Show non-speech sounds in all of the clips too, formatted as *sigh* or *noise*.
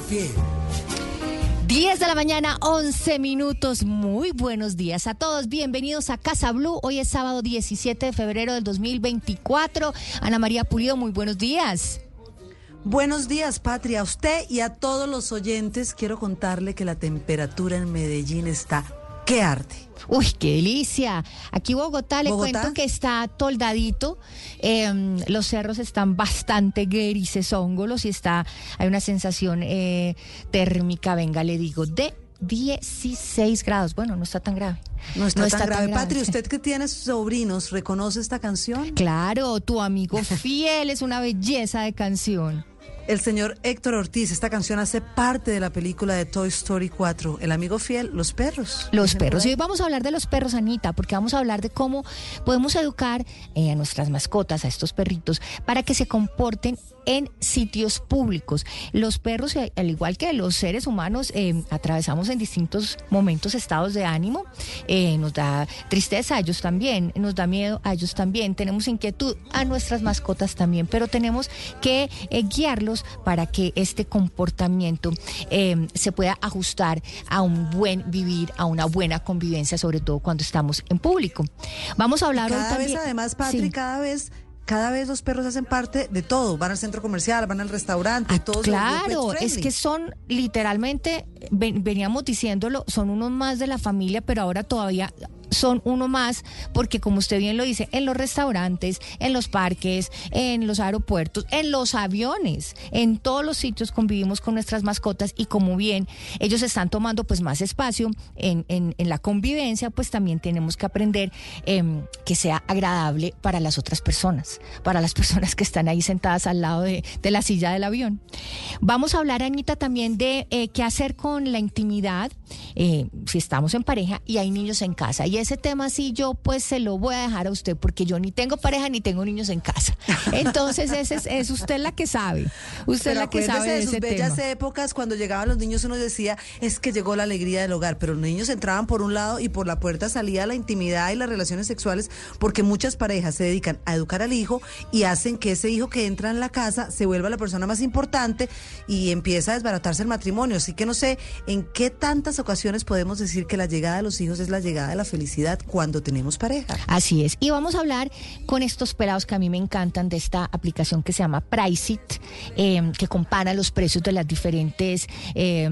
Fiel. 10 de la mañana, 11 minutos. Muy buenos días a todos. Bienvenidos a Casa Blue. Hoy es sábado 17 de febrero del 2024. Ana María Pulido, muy buenos días. Buenos días, Patria. A usted y a todos los oyentes quiero contarle que la temperatura en Medellín está que arde. Uy, qué delicia. Aquí Bogotá le ¿Bogotá? cuento que está toldadito. Eh, los cerros están bastante grises, hongos y está, hay una sensación eh, térmica, venga, le digo, de 16 grados. Bueno, no está tan grave. No está, tan, grave. Patria, usted *laughs* que tiene sobrinos, ¿reconoce esta canción? Claro, tu amigo fiel es una belleza de canción. El señor Héctor Ortiz, esta canción hace parte de la película de Toy Story 4. El amigo fiel, los perros. Los perros. Y hoy vamos a hablar de los perros, Anita, porque vamos a hablar de cómo podemos educar eh, a nuestras mascotas, a estos perritos, para que se comporten en sitios públicos. Los perros, eh, al igual que los seres humanos, eh, atravesamos en distintos momentos estados de ánimo. Eh, nos da tristeza a ellos también, nos da miedo a ellos también, tenemos inquietud a nuestras mascotas también, pero tenemos que eh, guiarlos para que este comportamiento se pueda ajustar a un buen vivir, a una buena convivencia, sobre todo cuando estamos en público. Vamos a hablar hoy Cada vez, también- además, Patri, Sí. cada vez. Cada vez los perros hacen parte de todo. Van al centro comercial, van al restaurante, Ah, todo claro, es que son literalmente, ven- veníamos diciéndolo, son unos más de la familia, pero ahora todavía son uno más, porque como usted bien lo dice, en los restaurantes, en los parques, en los aeropuertos, en los aviones, en todos los sitios convivimos con nuestras mascotas y como bien ellos están tomando pues más espacio en, en- la convivencia, pues también tenemos que aprender em, que sea agradable para las otras personas, para las personas que están ahí sentadas al lado de, de la silla del avión. Vamos a hablar, Anita, también de eh, qué hacer con la intimidad eh, si estamos en pareja y hay niños en casa. Ese tema sí yo pues se lo voy a dejar a usted porque yo ni tengo pareja ni tengo niños en casa. *laughs* Entonces ese es, es usted la que sabe. Usted es la que sabe de, de sus ese bellas tema. épocas cuando llegaban los niños uno decía es que llegó la alegría del hogar, pero los niños entraban por un lado y por la puerta salía la intimidad y las relaciones sexuales porque muchas parejas se dedican a educar al hijo y hacen que ese hijo que entra en la casa se vuelva la persona más importante y empieza a desbaratarse el matrimonio. Así que no sé en qué tantas ocasiones podemos decir que la llegada de los hijos es la llegada de la felicidad cuando tenemos pareja. Así es. Y vamos a hablar con estos pelados que a mí me encantan de esta aplicación que se llama Priceit, eh, que compara los precios de las diferentes, eh,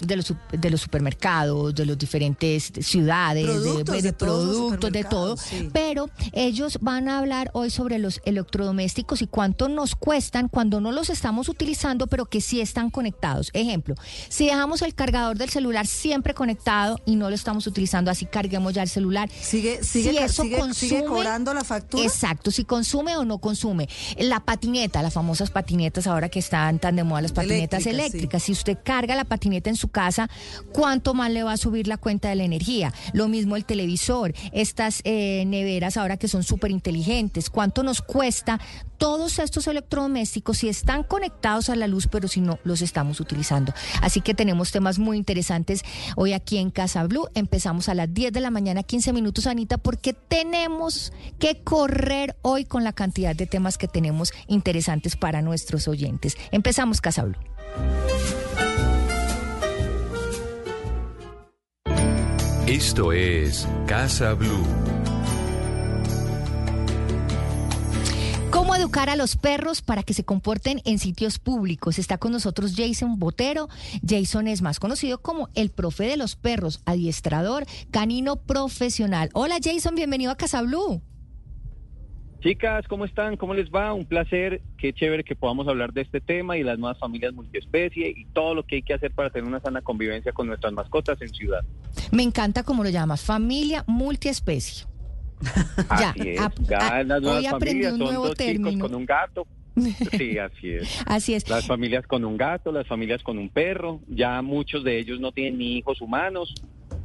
de, los, de los supermercados, de las diferentes ciudades, de- Productos, de, de productos, todo. sí. Pero ellos van a hablar hoy sobre los electrodomésticos y cuánto nos cuestan cuando no los estamos utilizando, pero que sí están conectados. Ejemplo, si dejamos el cargador del celular siempre conectado y no lo estamos utilizando, así carguemos ya el celular. Sigue, sigue, Si eso sigue, sigue consume- cobrando la factura. Exacto, si consume o no consume. La patineta, las famosas patinetas ahora que están tan de moda, las patinetas Eléctricas, eléctricas. Si usted carga la patineta en su casa, ¿cuánto más le va a subir la cuenta de la energía? Lo mismo el televisor, estas eh, neveras ahora que son súper inteligentes, ¿cuánto nos cuesta? Todos estos electrodomésticos si están conectados a la luz, pero si no los estamos utilizando. Así que tenemos temas muy interesantes hoy aquí en Casa Blue. Empezamos a las 10 de la mañana, 15 minutos, Anita, porque tenemos que correr hoy con la cantidad de temas que tenemos interesantes para nuestros oyentes. Empezamos Casa Blue. Esto es Casa Blue. ¿Cómo educar a los perros para que se comporten en sitios públicos? Está con nosotros Jason Botero. Jason es más conocido como el profe de los perros, adiestrador, canino profesional. Hola Jason, bienvenido a Casa Blue. Chicas, ¿cómo están? ¿Cómo les va? Un placer, qué chévere que podamos hablar de este tema y las nuevas familias multiespecie y todo lo que hay que hacer para tener una sana convivencia con nuestras mascotas en ciudad. Me encanta como lo llamas, familia multiespecie. Así es. a- Ya a- las nuevas hoy aprendí familias un son chicos término. con un gato. *laughs* Sí, así es. Así es. Las familias con un gato, las familias con un perro, ya muchos de ellos no tienen ni hijos humanos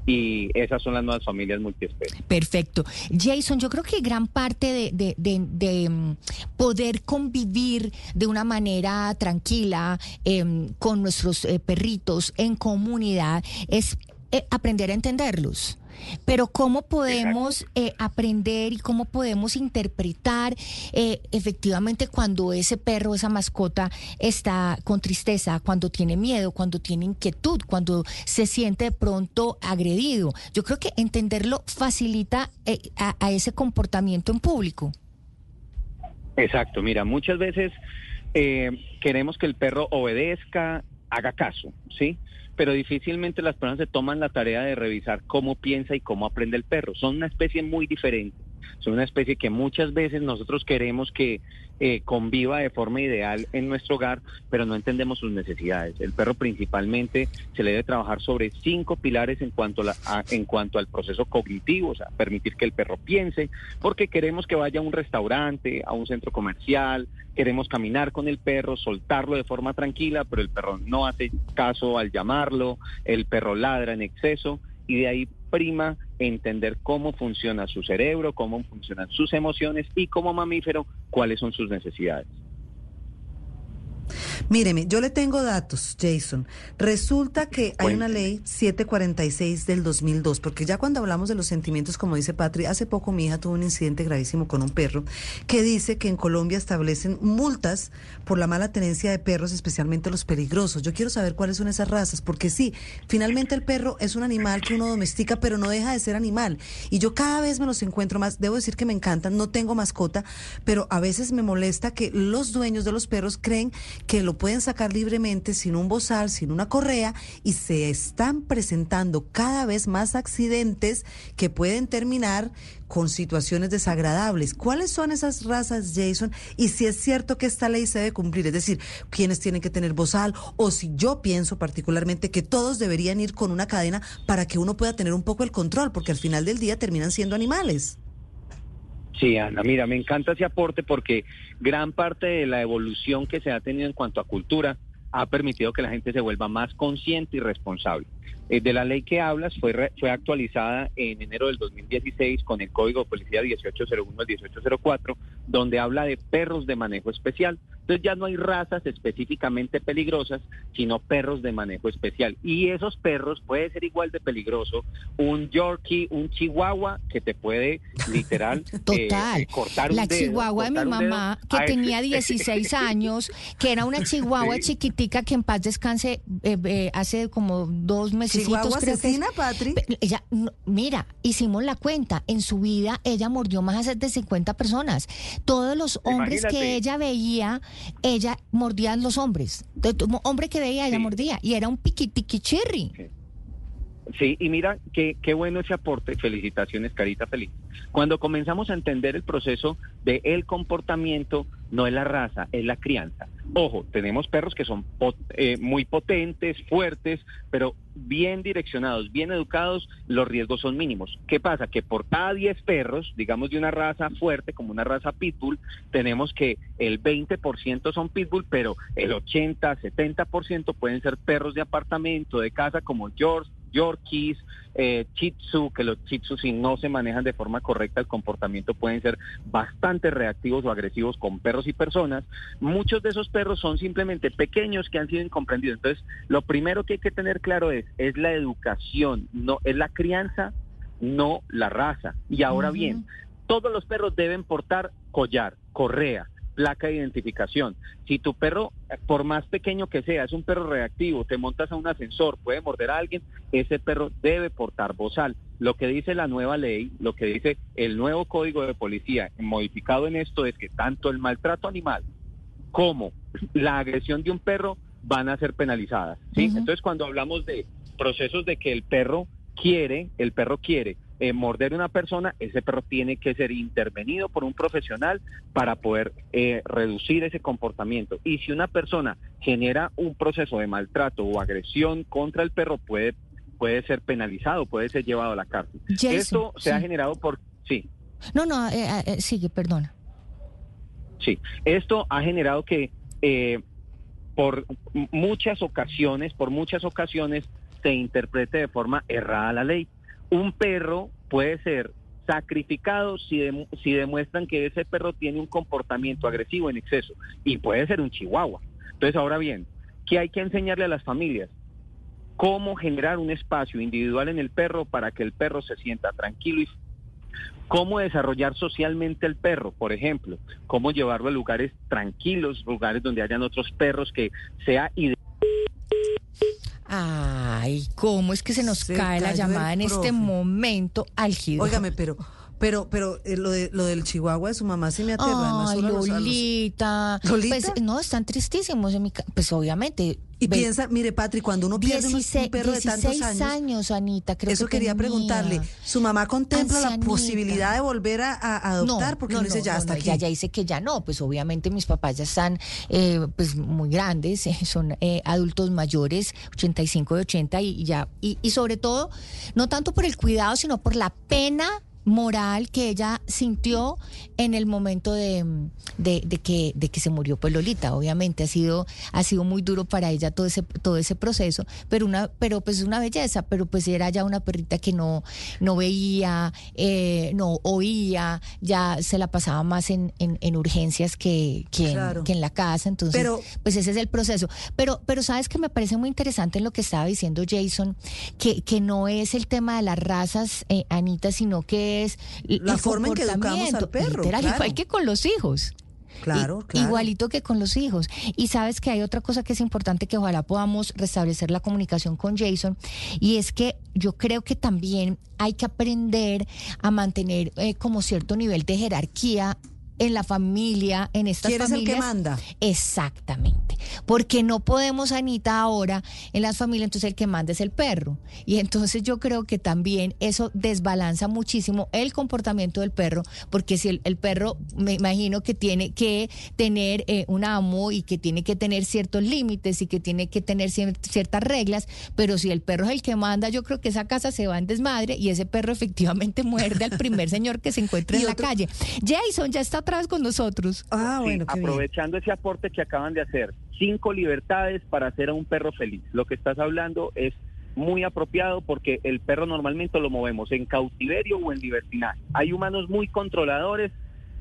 y esas son las nuevas familias multiespecies. Perfecto. Jason, yo creo que gran parte de, de- de- de, mm, poder convivir de una manera tranquila em, con nuestros eh, perritos en comunidad es eh, aprender a entenderlos. Pero ¿cómo podemos eh, aprender y cómo podemos interpretar eh, efectivamente cuando ese perro, esa mascota está con tristeza, cuando tiene miedo, cuando tiene inquietud, cuando se siente de pronto agredido? Yo creo que entenderlo facilita eh, a, a ese comportamiento en público. Exacto, mira, muchas veces eh, queremos que el perro obedezca, haga caso, ¿sí? Pero difícilmente las personas se toman la tarea de revisar cómo piensa y cómo aprende el perro. Son una especie muy diferente. Son una especie que muchas veces nosotros queremos que eh, conviva de forma ideal en nuestro hogar, pero no entendemos sus necesidades. El perro principalmente se le debe trabajar sobre cinco pilares en cuanto, a la- a- en cuanto al proceso cognitivo, o sea, permitir que el perro piense, porque queremos que vaya a un restaurante, a un centro comercial, queremos caminar con el perro, soltarlo de forma tranquila, pero el perro no hace caso al llamarlo, el perro ladra en exceso y de ahí prima entender cómo funciona su cerebro, cómo funcionan sus emociones y como mamífero cuáles son sus necesidades. Míreme, yo le tengo datos, Jason. Resulta que hay una ley 746 del 2002, porque ya cuando hablamos de los sentimientos, como dice Patri, hace poco mi hija tuvo un incidente gravísimo con un perro que dice que en Colombia establecen multas por la mala tenencia de perros, especialmente los peligrosos. Yo quiero saber cuáles son esas razas, porque sí, finalmente el perro es un animal que uno domestica, pero no deja de ser animal. Y yo cada vez me los encuentro más, debo decir que me encantan, no tengo mascota, pero a veces me molesta que los dueños de los perros creen que lo pueden sacar libremente sin un bozal, sin una correa, y se están presentando cada vez más accidentes que pueden terminar con situaciones desagradables. ¿Cuáles son esas razas, Jason? Y si es cierto que esta ley se debe cumplir, es decir, quiénes tienen que tener bozal, o si yo pienso particularmente que todos deberían ir con una cadena para que uno pueda tener un poco el control, porque al final del día terminan siendo animales. Sí, Ana, mira, me encanta ese aporte porque gran parte de la evolución que se ha tenido en cuanto a cultura ha permitido que la gente se vuelva más consciente y responsable. Eh, de la ley que hablas fue, re- fue actualizada en enero del 2016 con el Código de Policía 1801 al 1804, donde habla de perros de manejo especial. Entonces ya no hay razas específicamente peligrosas, sino perros de manejo especial. Y esos perros puede ser igual de peligroso un Yorkie, un Chihuahua, que te puede literal *laughs* eh, Total. eh, cortar la un dedo, chihuahua de mi mamá, que tenía *laughs* 16 años, que era una chihuahua Sí. chiquitica que en paz descanse eh, eh, hace como dos meses. Chihuahua creo asesina, Patri. Ella, no, mira, hicimos la cuenta. En su vida ella mordió más de 50 personas. Todos los hombres que ella veía, ella mordía a los hombres. Hombre que veía, ella Sí. mordía. Y era un piquitiquichirri. Sí, y mira, qué, qué bueno ese aporte. Felicitaciones, Carita Feliz. Cuando comenzamos a entender el proceso de el comportamiento, no es la raza, es la crianza. Ojo, tenemos perros que son pot- eh, muy potentes, fuertes, pero bien direccionados, bien educados, los riesgos son mínimos. ¿Qué pasa? Que por cada 10 perros, digamos de una raza fuerte, como una raza pitbull, tenemos que el 20% son pitbull, pero el 80, 70% pueden ser perros de apartamento, de casa, como George, Yorkies, eh, Shih Tzu, que los Shih Tzu si no se manejan de forma correcta el comportamiento pueden ser bastante reactivos o agresivos con perros y personas. Muchos de esos perros son simplemente pequeños que han sido incomprendidos. Entonces, lo primero que hay que tener claro es, es la educación, no es la crianza, no la raza. Y ahora bien, todos los perros deben portar collar, correa, placa de identificación. Si tu perro, por más pequeño que sea, es un perro reactivo, te montas a un ascensor, puede morder a alguien, ese perro debe portar bozal. Lo que dice la nueva ley, lo que dice el nuevo código de policía modificado en esto es que tanto el maltrato animal como la agresión de un perro van a ser penalizadas. Entonces, cuando hablamos de procesos de que el perro quiere, el perro quiere eh, morder a una persona, ese perro tiene que ser intervenido por un profesional para poder eh, reducir ese comportamiento. Y si una persona genera un proceso de maltrato o agresión contra el perro, puede, puede ser penalizado, puede ser llevado a la cárcel. Jason, Esto se ha generado por... Sí. No, no, eh, eh, sigue, perdona. Sí, esto ha generado que eh, por muchas ocasiones, por muchas ocasiones, se interprete de forma errada la ley. Un perro puede ser sacrificado si, demuestran que ese perro tiene un comportamiento agresivo en exceso y puede ser un chihuahua. Entonces, ahora bien, ¿qué hay que enseñarle a las familias? Cómo generar un espacio individual en el perro para que el perro se sienta tranquilo y cómo desarrollar socialmente el perro, por ejemplo, cómo llevarlo a lugares tranquilos, lugares donde hayan otros perros que sea Ay, ¿cómo es que se nos cae la llamada en este momento álgido? Óigame, pero pero, pero eh, lo, de, lo del chihuahua de su mamá sí me aterra. Ay, Lolita. Pues no, están tristísimos. En mi pues obviamente. Y piensa, mire, Patri, cuando uno pierde un perro de tantos años. años, Anita, creo Eso quería preguntarle. ¿Su mamá contempla la posibilidad de volver a, adoptar? porque no, dice ya hasta aquí. Ya, ya dice que ya no. Pues obviamente mis papás ya están eh, pues muy grandes, eh, son adultos mayores, 85 y 80, y ya. Y, y sobre todo, no tanto por el cuidado, sino por la pena moral que ella sintió en el momento de, de, que, de que se murió pues Lolita. Obviamente ha sido, ha sido muy duro para ella todo ese, todo ese proceso, pero una, pero pues es una belleza, pero pues era ya una perrita que no, no veía, eh, no oía, ya se la pasaba más en, en, urgencias que, que, en, la casa. Entonces, pues ese es el proceso. Pero, pero sabes que me parece muy interesante en lo que estaba diciendo Jason, que, que no es el tema de las razas, eh, Anita, sino que la forma en que educamos al perro. igual que con los hijos. Claro, claro. Igualito que con los hijos. Y sabes que hay otra cosa que es importante que ojalá podamos restablecer la comunicación con Jason y es que yo creo que también hay que aprender a mantener eh, como cierto nivel de jerarquía en la familia, en estas ¿Quién familias. es el que manda? Exactamente. Porque no podemos, Anita, ahora en las familias, entonces el que manda es el perro. Y entonces yo creo que también eso desbalanza muchísimo el comportamiento del perro, porque si el, perro, me imagino que tiene que tener eh, un amo y que tiene que tener ciertos límites y que tiene que tener ciertas reglas, pero si el perro es el que manda, yo creo que esa casa se va en desmadre y ese perro *laughs* efectivamente muerde al primer señor que se encuentra *laughs* en la calle. Jason ya está atrás con nosotros. Ah, bueno. aprovechando ese aporte que acaban de hacer, cinco libertades para hacer a un perro feliz. Lo que estás hablando es muy apropiado porque el perro normalmente lo movemos en cautiverio o en libertinaje. Hay humanos muy controladores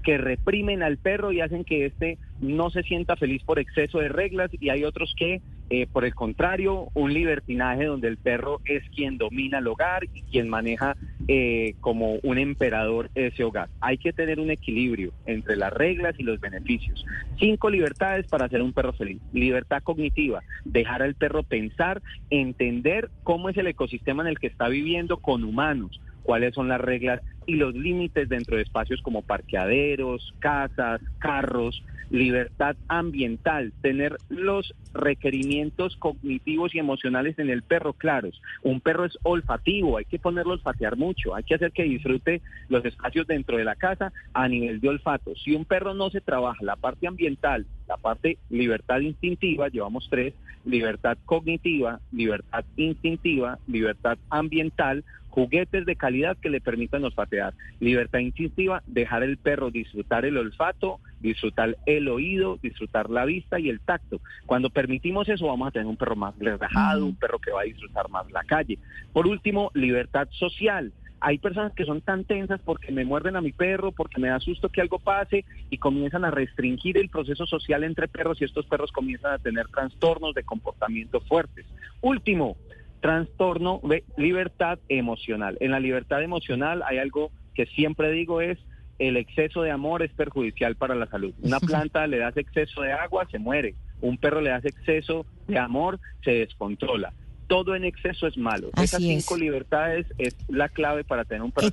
que reprimen al perro y hacen que éste no se sienta feliz por exceso de reglas y hay otros que, eh, por el contrario, un libertinaje donde el perro es quien domina el hogar y quien maneja eh, como un emperador ese hogar. Hay que tener un equilibrio entre las reglas y los beneficios. Cinco libertades para hacer un perro feliz. Libertad cognitiva, dejar al perro pensar, entender cómo es el ecosistema en el que está viviendo con humanos cuáles son las reglas y los límites dentro de espacios como parqueaderos, casas, carros, libertad ambiental, tener los requerimientos cognitivos y emocionales en el perro claros. Un perro es olfativo, hay que ponerlo a olfatear mucho, hay que hacer que disfrute los espacios dentro de la casa a nivel de olfato. Si un perro no se trabaja la parte ambiental, la parte libertad instintiva, llevamos tres, libertad cognitiva, libertad instintiva, libertad ambiental, juguetes de calidad que le permitan olfatear. Libertad instintiva, dejar el perro disfrutar el olfato, disfrutar el oído, disfrutar la vista y el tacto. Cuando permitimos eso, vamos a tener un perro más relajado, un perro que va a disfrutar más la calle. Por último, libertad social. Hay personas que son tan tensas porque me muerden a mi perro, porque me da susto que algo pase y comienzan a restringir el proceso social entre perros y estos perros comienzan a tener trastornos de comportamiento fuertes. Último, trastorno de libertad emocional. En la libertad emocional hay algo que siempre digo es el exceso de amor es perjudicial para la salud. Una *laughs* planta le das exceso de agua, se muere. Un perro le das exceso de amor, se descontrola. Todo en exceso es malo. Esas cinco libertades es la clave para tener un perro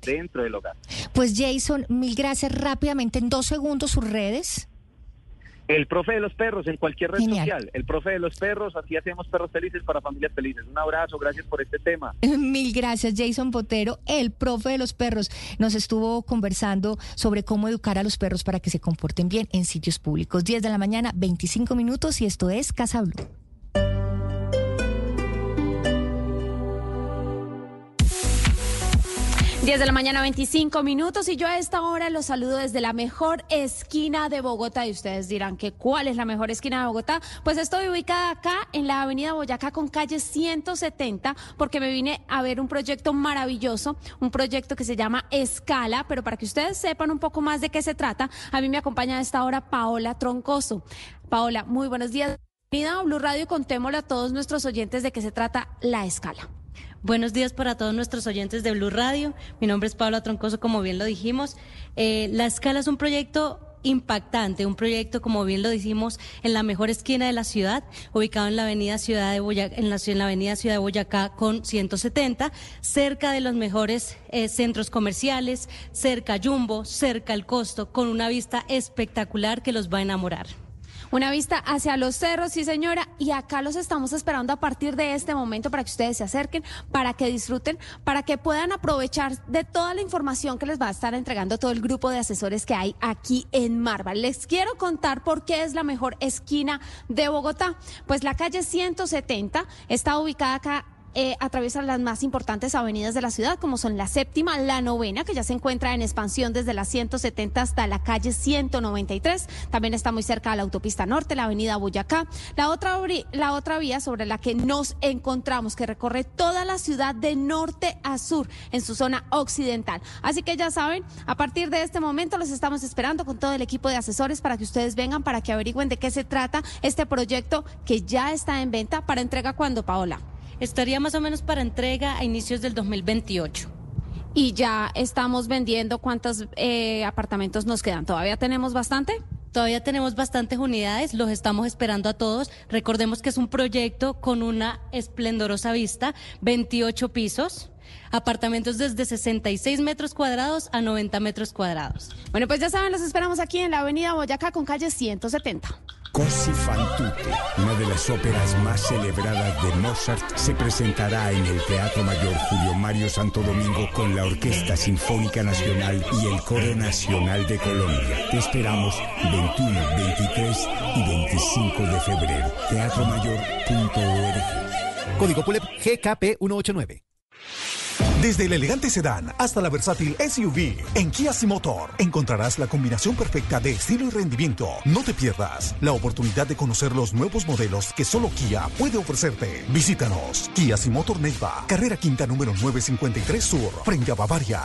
dentro del hogar. Pues Jason, mil gracias. Rápidamente, en dos segundos, sus redes. El profe de los perros en cualquier red social. El profe de los perros, así hacemos perros felices para familias felices. Un abrazo, gracias por este tema. *laughs* Mil gracias, Jason Botero, el profe de los perros. Nos estuvo conversando sobre cómo educar a los perros para que se comporten bien en sitios públicos. 10 de la mañana, 25 minutos y esto es Casa Blue. 10 de la mañana, 25 minutos, y yo a esta hora los saludo desde la mejor esquina de Bogotá. Y ustedes dirán que cuál es la mejor esquina de Bogotá. Pues estoy ubicada acá en la avenida Boyacá con calle 170, porque me vine a ver un proyecto maravilloso, un proyecto que se llama Escala, pero para que ustedes sepan un poco más de qué se trata, a mí me acompaña a esta hora Paola Troncoso. Paola, muy buenos días. Bienvenida a Blue Radio, contémosle a todos nuestros oyentes de qué se trata la escala. Buenos días para todos nuestros oyentes de Blue Radio. Mi nombre es Pablo Troncoso, como bien lo dijimos. Eh, la escala es un proyecto impactante, un proyecto, como bien lo dijimos, en la mejor esquina de la ciudad, ubicado en la avenida Ciudad de Boyacá, en la, en la avenida Ciudad de Boyacá con 170, cerca de los mejores eh, centros comerciales, cerca Jumbo, cerca el costo, con una vista espectacular que los va a enamorar. Una vista hacia los cerros, sí señora, y acá los estamos esperando a partir de este momento para que ustedes se acerquen, para que disfruten, para que puedan aprovechar de toda la información que les va a estar entregando todo el grupo de asesores que hay aquí en Marval. Les quiero contar por qué es la mejor esquina de Bogotá. Pues la calle 170 está ubicada acá eh, las más importantes avenidas de la ciudad, como son la séptima, la novena, que ya se encuentra en expansión desde la 170 hasta la calle 193. También está muy cerca de la autopista norte, la avenida Boyacá. La otra, la otra vía sobre la que nos encontramos, que recorre toda la ciudad de norte a sur, en su zona occidental. Así que ya saben, a partir de este momento los estamos esperando con todo el equipo de asesores para que ustedes vengan, para que averigüen de qué se trata este proyecto que ya está en venta para entrega cuando, Paola. Estaría más o menos para entrega a inicios del 2028. Y ya estamos vendiendo cuántos eh, apartamentos nos quedan. ¿Todavía tenemos bastante? Todavía tenemos bastantes unidades, los estamos esperando a todos. Recordemos que es un proyecto con una esplendorosa vista, 28 pisos, apartamentos desde 66 metros cuadrados a 90 metros cuadrados. Bueno, pues ya saben, los esperamos aquí en la avenida Boyacá con calle 170. Cosi fan tutte, una de las óperas más celebradas de Mozart, se presentará en el Teatro Mayor Julio Mario Santo Domingo con la Orquesta Sinfónica Nacional y el Coro Nacional de Colombia. Te esperamos 21, 23 y 25 de febrero. Teatromayor.org. Código PULEP GKP 189. Desde el elegante sedán hasta la versátil SUV, en Kia Motor encontrarás la combinación perfecta de estilo y rendimiento. No te pierdas la oportunidad de conocer los nuevos modelos que solo Kia puede ofrecerte. Visítanos, Kia Motor Neiva, carrera quinta número 953 Sur, frente a Bavaria.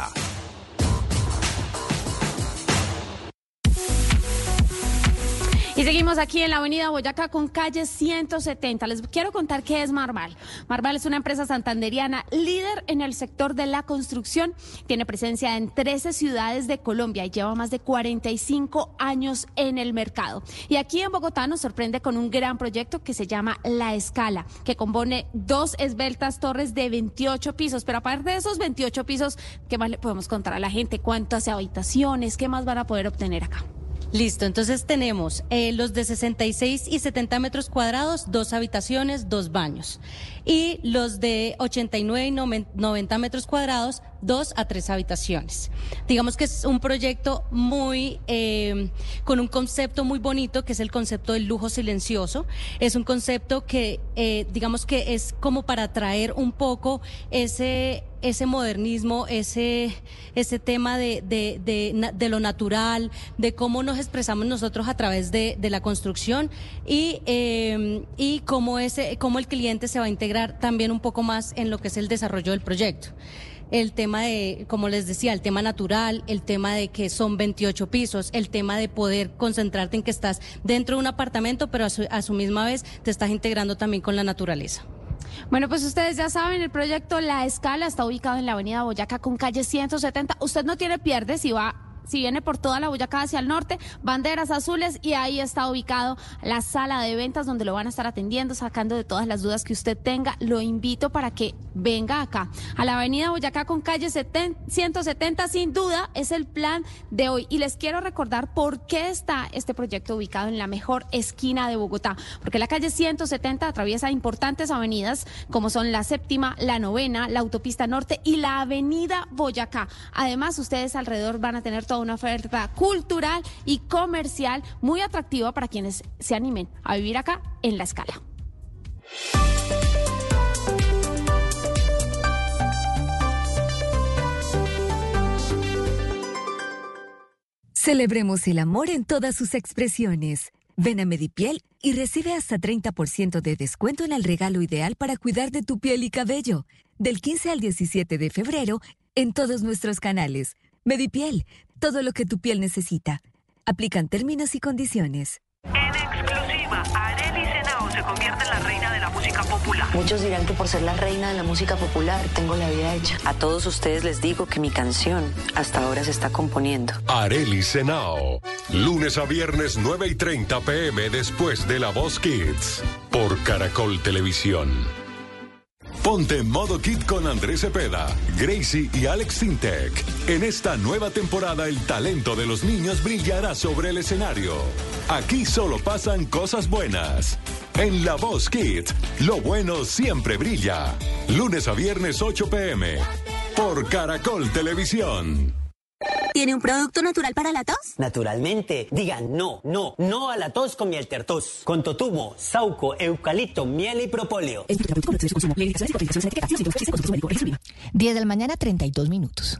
Y seguimos aquí en la avenida Boyacá con calle 170. Les quiero contar qué es Marval. Marval es una empresa santanderiana líder en el sector de la construcción. Tiene presencia en 13 ciudades de Colombia y lleva más de 45 años en el mercado. Y aquí en Bogotá nos sorprende con un gran proyecto que se llama La Escala, que compone dos esbeltas torres de 28 pisos. Pero aparte de esos 28 pisos, ¿qué más le podemos contar a la gente? ¿Cuántas habitaciones? ¿Qué más van a poder obtener acá? Listo, entonces tenemos eh, los de 66 y 70 metros cuadrados, dos habitaciones, dos baños. Y los de 89 y 90 metros cuadrados, dos a tres habitaciones. Digamos que es un proyecto muy, eh, con un concepto muy bonito, que es el concepto del lujo silencioso. Es un concepto que, eh, digamos que es como para atraer un poco ese ese modernismo, ese, ese tema de, de, de, de, lo natural, de cómo nos expresamos nosotros a través de, la construcción y, eh, y cómo, ese, cómo el cliente se va a integrar también un poco más en lo que es el desarrollo del proyecto el tema de, como les decía, el tema natural, el tema de que son 28 pisos, el tema de poder concentrarte en que estás dentro de un apartamento, pero a su, a su misma vez te estás integrando también con la naturaleza. Bueno, pues ustedes ya saben, el proyecto La Escala está ubicado en la avenida Boyacá con calle 170. Usted no tiene pierde si va si viene por toda la Boyacá hacia el norte, banderas azules y ahí está ubicado la sala de ventas donde lo van a estar atendiendo, sacando de todas las dudas que usted tenga. Lo invito para que venga acá a la avenida Boyacá con calle 170, sin duda es el plan de hoy. Y les quiero recordar por qué está este proyecto ubicado en la mejor esquina de Bogotá, porque la calle 170 atraviesa importantes avenidas como son la séptima, la novena, la autopista norte y la avenida Boyacá. Además, ustedes alrededor van a tener todo una oferta cultural y comercial muy atractiva para quienes se animen a vivir acá en la escala. Celebremos el amor en todas sus expresiones. Ven a Medipiel y recibe hasta 30% de descuento en el regalo ideal para cuidar de tu piel y cabello. Del 15 al 17 de febrero en todos nuestros canales. Medipiel, todo lo que tu piel necesita. Aplican términos y condiciones. En exclusiva, Arely Senao se convierte en la reina de la música popular. Muchos dirán que por ser la reina de la música popular tengo la vida hecha. A todos ustedes les digo que mi canción hasta ahora se está componiendo. Areli Senao. Lunes a viernes 9 y 30 pm después de La Voz Kids. Por Caracol Televisión. Ponte en modo kit con Andrés Cepeda, Gracie y Alex Sintec. En esta nueva temporada el talento de los niños brillará sobre el escenario. Aquí solo pasan cosas buenas. En La Voz Kids, lo bueno siempre brilla. Lunes a viernes 8 pm. Por Caracol Televisión. ¿Tiene un producto natural para la tos? Naturalmente. Digan no, no, no a la tos con miel tertos. Con totumo, sauco, eucalipto, miel y propóleo. 10 de la mañana, 32 minutos.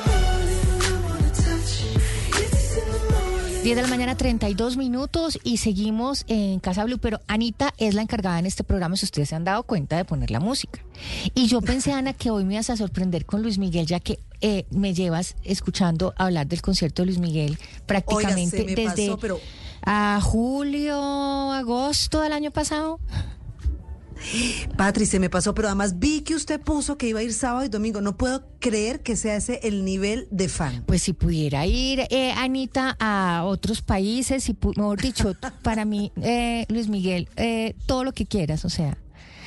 Diez de la mañana, 32 minutos y seguimos en Casa Blue, pero Anita es la encargada en este programa, si ustedes se han dado cuenta, de poner la música. Y yo pensé, *laughs* Ana, que hoy me ibas a sorprender con Luis Miguel, ya que eh, me llevas escuchando hablar del concierto de Luis Miguel prácticamente Oiga, se me desde pasó, pero- a julio, agosto del año pasado. Patri, se me pasó, pero además vi que usted puso que iba a ir sábado y domingo. No puedo creer que sea ese el nivel de fan. Pues si pudiera ir, eh, Anita, a otros países, y mejor dicho, *laughs* para mí, eh, Luis Miguel, eh, todo lo que quieras, o sea.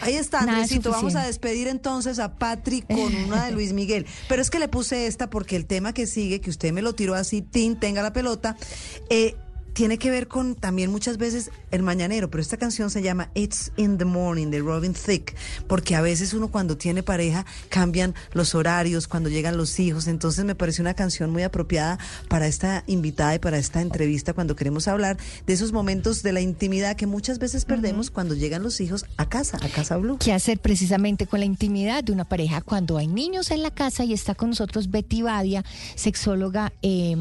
Ahí está, Nada es Andresito. Vamos a despedir entonces a Patri *laughs* con una de Luis Miguel. Pero es que le puse esta porque el tema que sigue, que usted me lo tiró así, Tin, tenga la pelota, eh, tiene que ver con también muchas veces el mañanero, pero esta canción se llama It's in the Morning de Robin Thicke, porque a veces uno cuando tiene pareja cambian los horarios, cuando llegan los hijos, entonces me pareció una canción muy apropiada para esta invitada y para esta entrevista cuando queremos hablar de esos momentos de la intimidad que muchas veces perdemos cuando llegan los hijos a casa, a Casa Blue. ¿Qué hacer precisamente con la intimidad de una pareja cuando hay niños en la casa y está con nosotros Betty Badia, sexóloga, eh,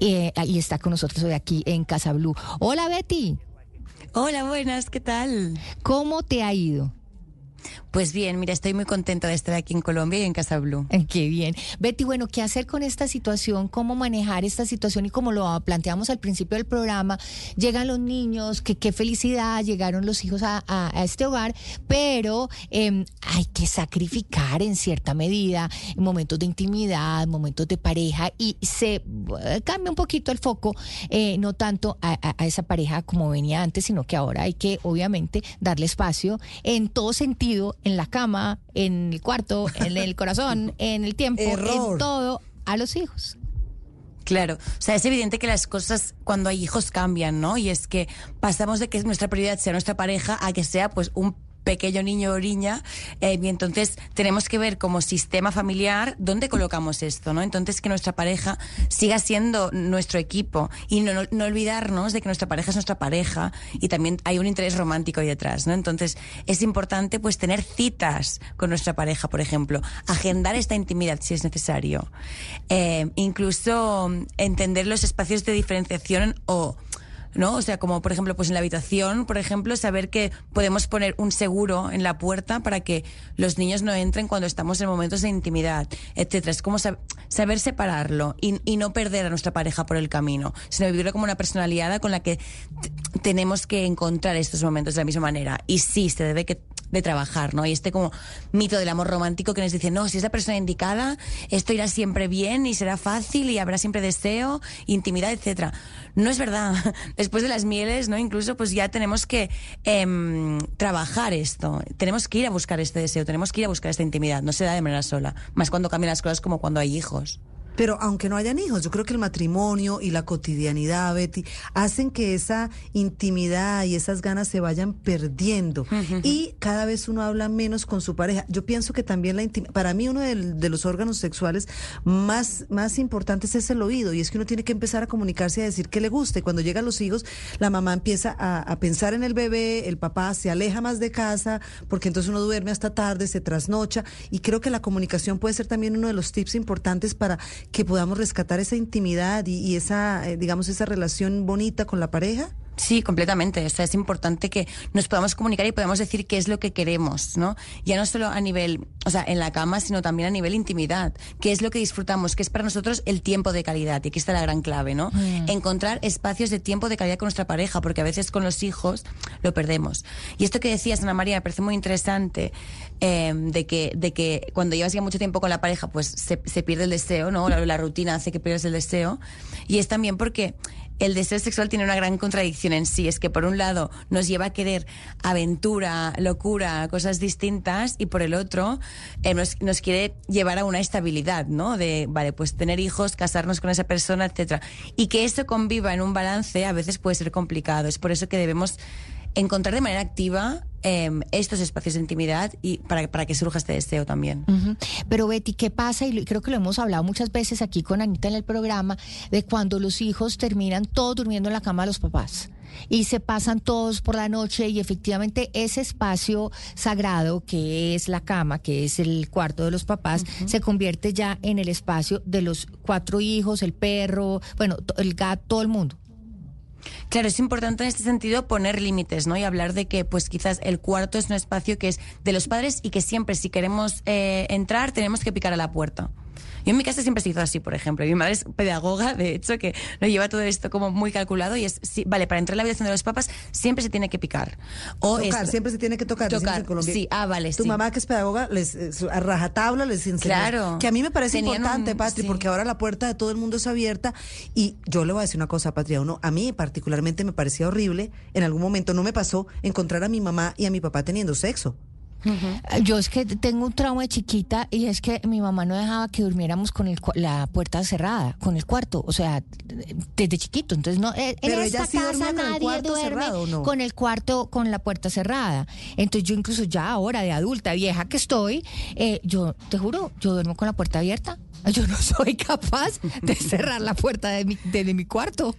eh, y está con nosotros hoy aquí en Casa Blue. Hola Betty. Hola, buenas, ¿qué tal? ¿Cómo te ha ido? Pues bien, mira, estoy muy contenta de estar aquí en Colombia y en Casa. Eh, Qué bien. Betty, bueno, ¿qué hacer con esta situación? ¿Cómo manejar esta situación? Y como lo planteamos al principio del programa, llegan los niños, qué felicidad, llegaron los hijos a, este hogar, pero eh, hay que sacrificar en cierta medida momentos de intimidad, momentos de pareja y se eh, cambia un poquito el foco, eh, no tanto a esa pareja como venía antes, sino que ahora hay que obviamente darle espacio en todo sentido, en la cama, en el cuarto, en el corazón, *laughs* en el tiempo, Error. en todo, a los hijos. Claro, o sea, es evidente que las cosas cuando hay hijos cambian, ¿no? Y es que pasamos de que nuestra prioridad sea nuestra pareja a que sea pues un pequeño niño o niña eh, y entonces tenemos que ver como sistema familiar dónde colocamos esto, ¿no? Entonces que nuestra pareja siga siendo nuestro equipo y no, no, no olvidarnos de que nuestra pareja es nuestra pareja y también hay un interés romántico ahí detrás, ¿no? Entonces es importante pues tener citas con nuestra pareja, por ejemplo, agendar esta intimidad si es necesario, Eh, incluso entender los espacios de diferenciación o ¿no? O sea, como por ejemplo, pues en la habitación, por ejemplo, saber que podemos poner un seguro en la puerta para que los niños no entren cuando estamos en momentos de intimidad, etcétera. Es como sab- saber separarlo y, y no perder a nuestra pareja por el camino, sino vivirlo como una personalidad con la que tenemos que encontrar estos momentos de la misma manera. Y sí, se debe que de trabajar, ¿no? Y este como mito del amor romántico que nos dice, no, si es la persona indicada, esto irá siempre bien y será fácil y habrá siempre deseo, intimidad, etcétera. No es verdad. *laughs* Después de las mieles, ¿no? Incluso pues ya tenemos que em, trabajar esto. Tenemos que ir a buscar este deseo, tenemos que ir a buscar esta intimidad. No se da de manera sola. Más cuando cambian las cosas como cuando hay hijos. Pero aunque no hayan hijos, yo creo que el matrimonio y la cotidianidad, Betty, hacen que esa intimidad y esas ganas se vayan perdiendo. Y cada vez uno habla menos con su pareja. Yo pienso que también la intimidad, para mí uno de, los órganos sexuales más, más importantes es el oído. Y es que uno tiene que empezar a comunicarse y a decir que le guste. Cuando llegan los hijos, la mamá empieza a, a pensar en el bebé, el papá se aleja más de casa, porque entonces uno duerme hasta tarde, se trasnocha. Y creo que la comunicación puede ser también uno de los tips importantes para que podamos rescatar esa intimidad y, esa, eh, digamos, esa relación bonita con la pareja. Sí, completamente. O sea, es importante que nos podamos comunicar y podamos decir qué es lo que queremos, ¿no? Ya no solo a nivel, o sea, en la cama, sino también a nivel intimidad. ¿Qué es lo que disfrutamos? ¿Qué es para nosotros el tiempo de calidad? Y aquí está la gran clave, ¿no? Mm. Encontrar espacios de tiempo de calidad con nuestra pareja, porque a veces con los hijos lo perdemos. Y esto que decías, Ana María, me parece muy interesante, eh, de, que, de que cuando llevas ya mucho tiempo con la pareja, pues se, se pierde el deseo, ¿no? La, la rutina hace que pierdas el deseo. Y es también porque el deseo sexual tiene una gran contradicción en sí. Es que por un lado nos lleva a querer aventura, locura, cosas distintas, y por el otro eh, nos, nos quiere llevar a una estabilidad, ¿no? De, vale, pues tener hijos, casarnos con esa persona, etcétera. Y que eso conviva en un balance a veces puede ser complicado. Es por eso que debemos encontrar de manera activa eh, estos espacios de intimidad y para, para que surja este deseo también. Pero Betty, ¿qué pasa? Y creo que lo hemos hablado muchas veces aquí con Anita en el programa, de cuando los hijos terminan todos durmiendo en la cama de los papás. Y se pasan todos por la noche y efectivamente ese espacio sagrado que es la cama, que es el cuarto de los papás, se convierte ya en el espacio de los cuatro hijos, el perro, bueno, el gato, todo el mundo. Claro, es importante en este sentido poner límites, ¿no? Y hablar de que, pues quizás el cuarto es un espacio que es de los padres y que siempre, si queremos eh, entrar, tenemos que picar a la puerta. Yo en mi casa siempre se hizo así, por ejemplo. Mi madre es pedagoga, de hecho, que lo lleva todo esto como muy calculado y es, sí, vale, para entrar en la habitación de los papás siempre se tiene que picar. O tocar, es- siempre se tiene que tocar. Tocar, sí, ah, vale, Tu sí. mamá que es pedagoga, les, eh, a rajatabla les enseñó. Claro. Que a mí me parece Tenían importante, un- Patri, sí. porque ahora la puerta de todo el mundo es abierta. Y yo le voy a decir una cosa, Patria, uno, a mí particularmente me parecía horrible. En algún momento no me pasó encontrar a mi mamá y a mi papá teniendo sexo. Yo es que tengo un trauma de chiquita y es que mi mamá no dejaba que durmiéramos con el, la puerta cerrada, con el cuarto, o sea, desde chiquito. Entonces, no, en Pero esta sí casa con el nadie cuarto duerme cerrado, ¿o no? con el cuarto, con la puerta cerrada. Entonces, yo incluso ya ahora de adulta, vieja que estoy, eh, yo te juro, yo duermo con la puerta abierta. *laughs* Yo no soy capaz de cerrar la puerta de mi, de, de mi cuarto.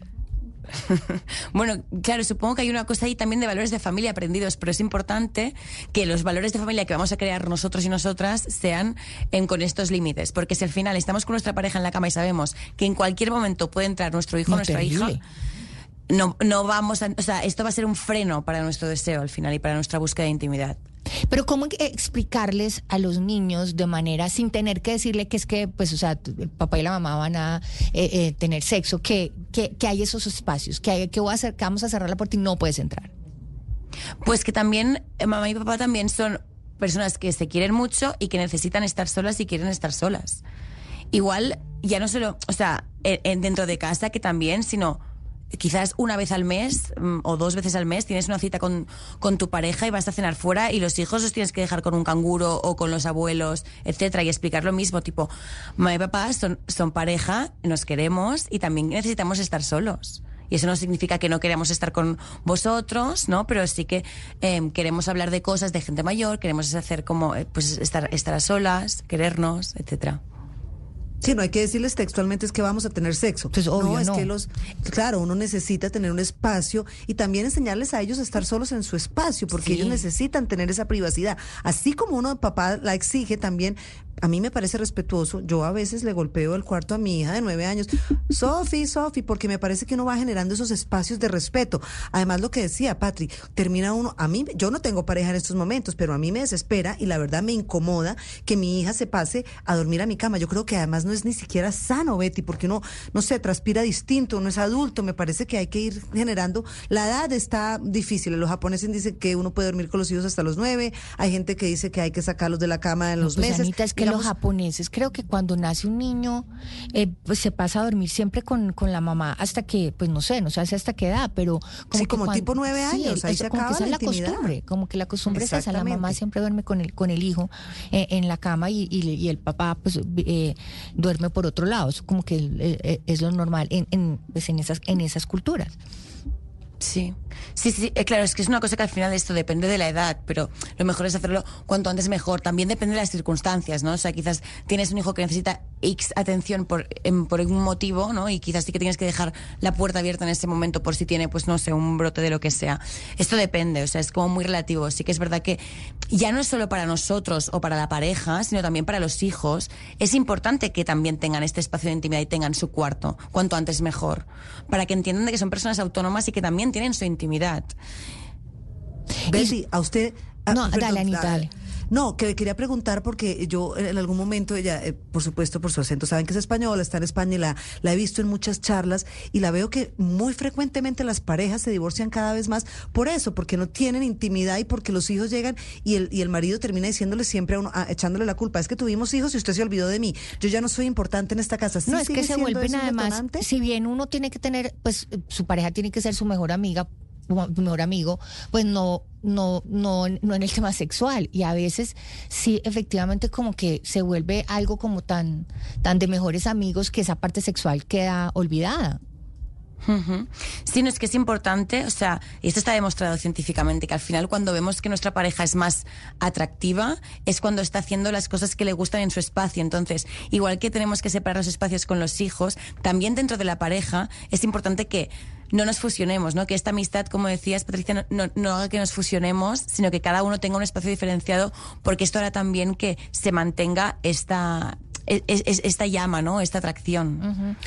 *laughs* Bueno, claro, supongo que hay una cosa ahí también de valores de familia aprendidos, pero es importante que los valores de familia que vamos a crear nosotros y nosotras sean en- con estos límites, porque si al final estamos con nuestra pareja en la cama y sabemos que en cualquier momento puede entrar nuestro hijo o No, nuestra hija, no, no vamos a, o sea, esto va a ser un freno para nuestro deseo al final y para nuestra búsqueda de intimidad. Pero ¿cómo e- explicarles a los niños de manera sin tener que decirle que es que, pues, o sea, el papá y la mamá van a eh, eh, tener sexo, que, que, hay esos espacios, que, hay, que, voy a vamos a cerrar la puerta y no puedes entrar? Pues que también eh, mamá y papá también son personas que se quieren mucho y que necesitan estar solas y quieren estar solas. Igual, ya no solo, o sea, en- dentro de casa que también, sino quizás una vez al mes mm, o dos veces al mes tienes una cita con, con tu pareja y vas a cenar fuera y los hijos los tienes que dejar con un canguro o con los abuelos, etcétera, y explicar lo mismo, tipo, mamá y papá son, son pareja, nos queremos y también necesitamos estar solos. Y eso no significa que no queramos estar con vosotros, ¿no? Pero sí que eh, queremos hablar de cosas de gente mayor, queremos hacer como, eh, pues, estar, estar a solas, querernos, etcétera. Sí, no hay que decirles textualmente es que vamos a tener sexo. Pues obvio, no, es no. que los, claro, uno necesita tener un espacio y también enseñarles a ellos a estar solos en su espacio, porque Sí. ellos necesitan tener esa privacidad. Así como uno de papá la exige también, a mí me parece respetuoso. Yo a veces le golpeo el cuarto a mi hija de nueve años, Sofi, Sofi, porque me parece que uno va generando esos espacios de respeto. Además, lo que decía Patri, termina uno, a mí, yo no tengo pareja en estos momentos, pero a mí me desespera y la verdad me incomoda que mi hija se pase a dormir a mi cama. Yo creo que además no es ni siquiera sano, Betty, porque uno, no sé, transpira distinto, uno es adulto, me parece que hay que ir generando. La edad está difícil. Los japoneses dicen que uno puede dormir con los hijos hasta los nueve, hay gente que dice que hay que sacarlos de la cama en los Pues, meses. Anita, es que Digamos, los japoneses creo que cuando nace un niño eh, pues se pasa a dormir siempre con, con la mamá hasta que, pues no sé, no sé hasta qué edad, pero como Sí, que como tipo nueve sí, años, ahí eso, se como que esa es la la costumbre, como que la costumbre es esa, la mamá siempre duerme con el, con el hijo eh, en la cama y, y- y el papá pues eh, duerme por otro lado, eso como que eh, es lo normal en, en, pues, en esas, en esas culturas. Sí, sí, sí, eh, claro, es que es una cosa que al final esto depende de la edad, pero lo mejor es hacerlo cuanto antes mejor. También depende de las circunstancias, ¿no? O sea, quizás tienes un hijo que necesita X atención por, em, por algún motivo, ¿no? Y quizás sí que tienes que dejar la puerta abierta en ese momento por si tiene, pues no sé, un brote de lo que sea. Esto depende, o sea, es como muy relativo. Sí que es verdad que ya no es solo para nosotros o para la pareja, sino también para los hijos. Es importante que también tengan este espacio de intimidad y tengan su cuarto, cuanto antes mejor, para que entiendan de que son personas autónomas y que también tienen su intimidad. Betty, a usted. ah, No, dale, Anita, dale. No, que quería preguntar porque yo en algún momento, ella, eh, por supuesto, por su acento, saben que es española, está en España y la, la he visto en muchas charlas y la veo que muy frecuentemente las parejas se divorcian cada vez más por eso, porque no tienen intimidad y porque los hijos llegan y el, y el marido termina diciéndole siempre a uno, ah, echándole la culpa, es que tuvimos hijos y usted se olvidó de mí, yo ya no soy importante en esta casa. ¿Sí no, es que se vuelven además, si bien uno tiene que tener, pues su pareja tiene que ser su mejor amiga, mejor amigo, pues no, no, no, no en el tema sexual. Y a veces sí, efectivamente, como que se vuelve algo como tan, tan de mejores amigos que esa parte sexual queda olvidada. Ujú. Sí, no es que es importante, o sea, esto está demostrado científicamente, que al final cuando vemos que nuestra pareja es más atractiva, es cuando está haciendo las cosas que le gustan en su espacio. Entonces, igual que tenemos que separar los espacios con los hijos, también dentro de la pareja es importante que no nos fusionemos, ¿no? Que esta amistad, como decías, Patricia, no, no, haga que nos fusionemos, sino que cada uno tenga un espacio diferenciado, porque esto hará también que se mantenga esta, es- es- esta llama, ¿no? Esta atracción.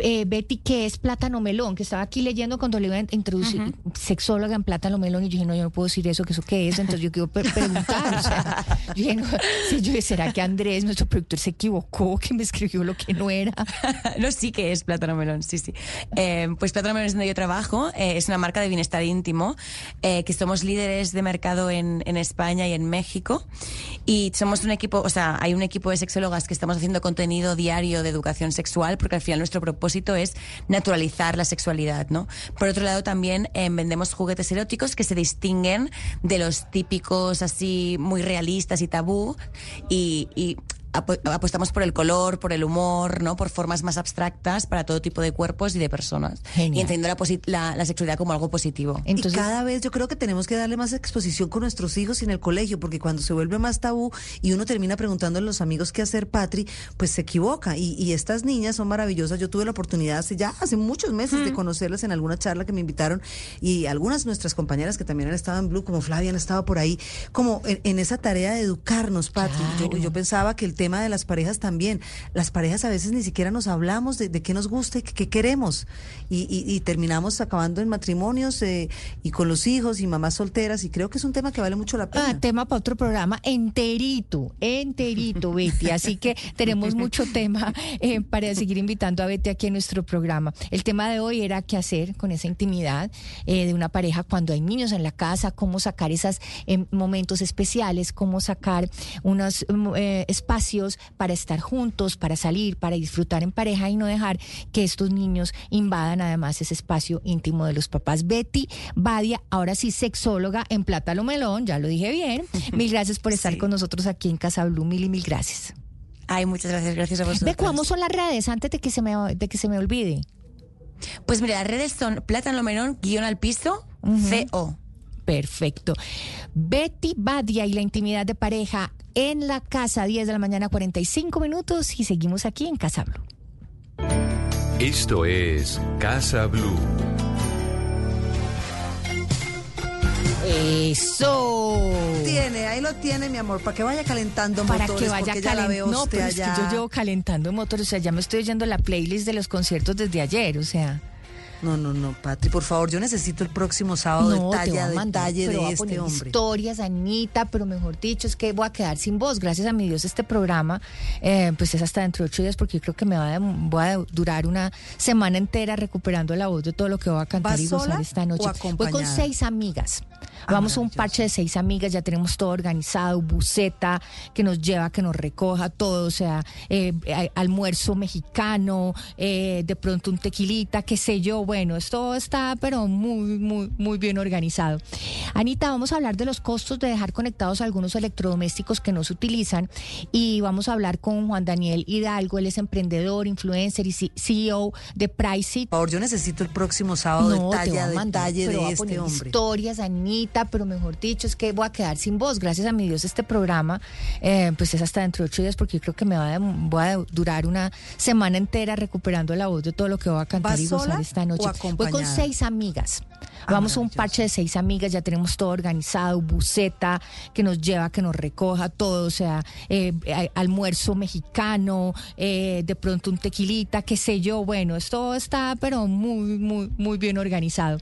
Eh, Betty, ¿qué es plátano melón? Que estaba aquí leyendo cuando le iba a introducir sexóloga en plátano melón y yo dije, no, yo no puedo decir eso, que eso qué es. Entonces yo quiero pre- preguntar. o sea, yo dije, no, *laughs* sí, yo ¿será que Andrés, nuestro productor, se equivocó, que me escribió lo que no era? *laughs* no, sí que es Plátano Melón, sí, sí. Eh, pues Plátano Melón es donde yo trabajo, eh, es una marca de bienestar íntimo, eh, que somos líderes de mercado en, en España y en México. Y somos un equipo, o sea, hay un equipo de sexólogas que estamos haciendo contenido diario de educación sexual, porque al final nuestro propósito es naturalizar la sexualidad, ¿no? Por otro lado, también eh, vendemos juguetes eróticos que se distinguen de los típicos así muy realistas y tabú y, apostamos por el color, por el humor, ¿no? Por formas más abstractas para todo tipo de cuerpos y de personas. Y entendiendo la, posi- la, la sexualidad como algo positivo. y cada vez yo creo que tenemos que darle más exposición con nuestros hijos en el colegio, porque cuando se vuelve más tabú y uno termina preguntando a los amigos qué hacer, Patri, pues se equivoca. Y, y estas niñas son maravillosas. Yo tuve la oportunidad hace ya hace muchos meses de conocerlas en alguna charla que me invitaron y algunas de nuestras compañeras que también han estado en Blue, como Flavia, han estado por ahí, como en, en esa tarea de educarnos, Patri. Yo, yo pensaba que el tema de las parejas también, las parejas a veces ni siquiera nos hablamos de, de qué nos gusta y qué, qué queremos. Y, y- y terminamos acabando en matrimonios eh, y con los hijos y mamás solteras. Y creo que es un tema que vale mucho la pena. Ah, tema para otro programa enterito, enterito, Betty. Así que tenemos *laughs* mucho tema eh, para seguir invitando a Betty aquí en nuestro programa. El tema de hoy era qué hacer con esa intimidad eh, de una pareja cuando hay niños en la casa, cómo sacar esos momentos especiales, cómo sacar unos mm, eh, espacios para estar juntos, para salir, para disfrutar en pareja y no dejar que estos niños invadan además ese espacio íntimo de los papás. Betty Badia, ahora sí sexóloga en Plátano Melón, ya lo dije bien. Mil gracias por estar con nosotros aquí en Casa Blue, mil y mil gracias. Ay, muchas gracias, gracias a vosotros. Ve, ¿cómo son las redes antes de que se me, de que se me olvide? Pues mira, las redes son Plátano Melón, guion al piso, CO. Perfecto. Betty Badia y la intimidad de pareja en la casa, 10 de la mañana, 45 minutos y seguimos aquí en Casa Blue. Esto es Casa Blue. Eso. Tiene, ahí lo tiene, mi amor, para que vaya calentando Para motores, que vaya calentando. No, pero es que yo llevo calentando motores. O sea, ya me estoy oyendo la playlist de los conciertos desde ayer. O sea. No, no, no, Patri, por favor, yo necesito el próximo sábado No, te detalle voy a mandar, detalle pero voy de a este poner hombre. historias, Anita, pero mejor dicho, es que voy a quedar sin voz. Gracias a mi Dios este programa, eh, pues es hasta dentro de ocho días, porque yo creo que me va a, voy a durar una semana entera recuperando la voz de todo lo que voy a cantar ¿Vas y gozar sola esta noche. Voy con seis amigas. Ah, Vamos a un parche de seis amigas, ya tenemos todo organizado, buceta que nos lleva, que nos recoja todo, o sea, eh, almuerzo mexicano, eh, de pronto un tequilita, qué sé yo, bueno, esto está pero muy, muy, muy bien organizado. Anita, vamos a hablar de los costos de dejar conectados algunos electrodomésticos que no se utilizan y vamos a hablar con Juan Daniel Hidalgo, él es emprendedor, influencer y CEO de Priceit. Por favor, yo necesito el próximo sábado No, te detalle voy a mandar, detalle de a poner este hombre. historias, Anita, pero mejor dicho, es que voy a quedar sin voz. Gracias a mi Dios este programa, eh, pues es hasta dentro de ocho días, porque yo creo que me va a, voy a durar una semana entera recuperando la voz de todo lo que voy a cantar ¿Vas y gozar sola esta noche. Voy con seis amigas. Vamos a un parche de seis amigas, ya tenemos todo organizado, buceta que nos lleva, que nos recoja todo, o sea, eh, almuerzo mexicano, eh, de pronto un tequilita, qué sé yo, bueno, esto está pero muy, muy, muy bien organizado.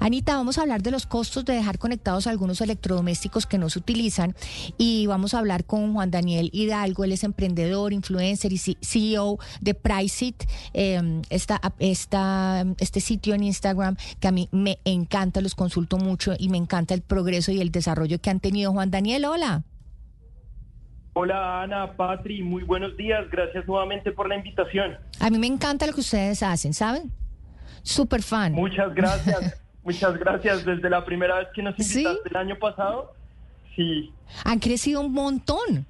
Anita, vamos a hablar de los costos de dejar conectados algunos electrodomésticos que no se utilizan y vamos a hablar con Juan Daniel Hidalgo, él es emprendedor, influencer y CEO de Priceit, eh, esta, esta, este sitio en Instagram que a mí me encanta, los consulto mucho y me encanta el progreso y el desarrollo que han tenido. Juan Daniel, hola. Hola Ana, Patri, muy buenos días. Gracias nuevamente por la invitación. A mí me encanta lo que ustedes hacen, ¿saben? Súper fan. Muchas gracias. *laughs* Muchas gracias. Desde la primera vez que nos ¿Sí? invitaste el año pasado. Sí. Han crecido un montón.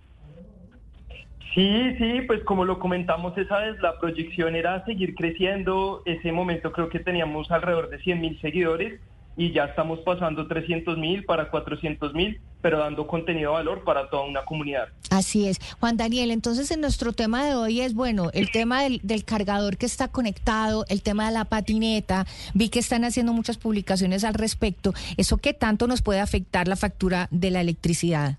Sí, sí, pues como lo comentamos esa vez, la proyección era seguir creciendo. Ese momento creo que teníamos alrededor de 100 mil seguidores y ya estamos pasando 300 mil para 400 mil, pero dando contenido de valor para toda una comunidad. Así es. Juan Daniel, entonces en nuestro tema de hoy es, bueno, el tema del, del cargador que está conectado, el tema de la patineta, vi que están haciendo muchas publicaciones al respecto. ¿Eso qué tanto nos puede afectar la factura de la electricidad?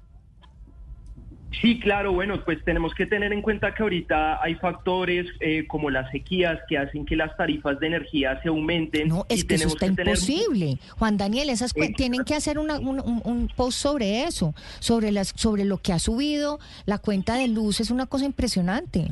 Sí, claro, bueno, pues tenemos que tener en cuenta que ahorita hay factores eh, como las sequías que hacen que las tarifas de energía se aumenten. No, es y que eso está que tener- imposible. Juan Daniel, esas tienen que hacer una- un, un- un post sobre eso, sobre las, sobre lo que ha subido la cuenta de luz, es una cosa impresionante.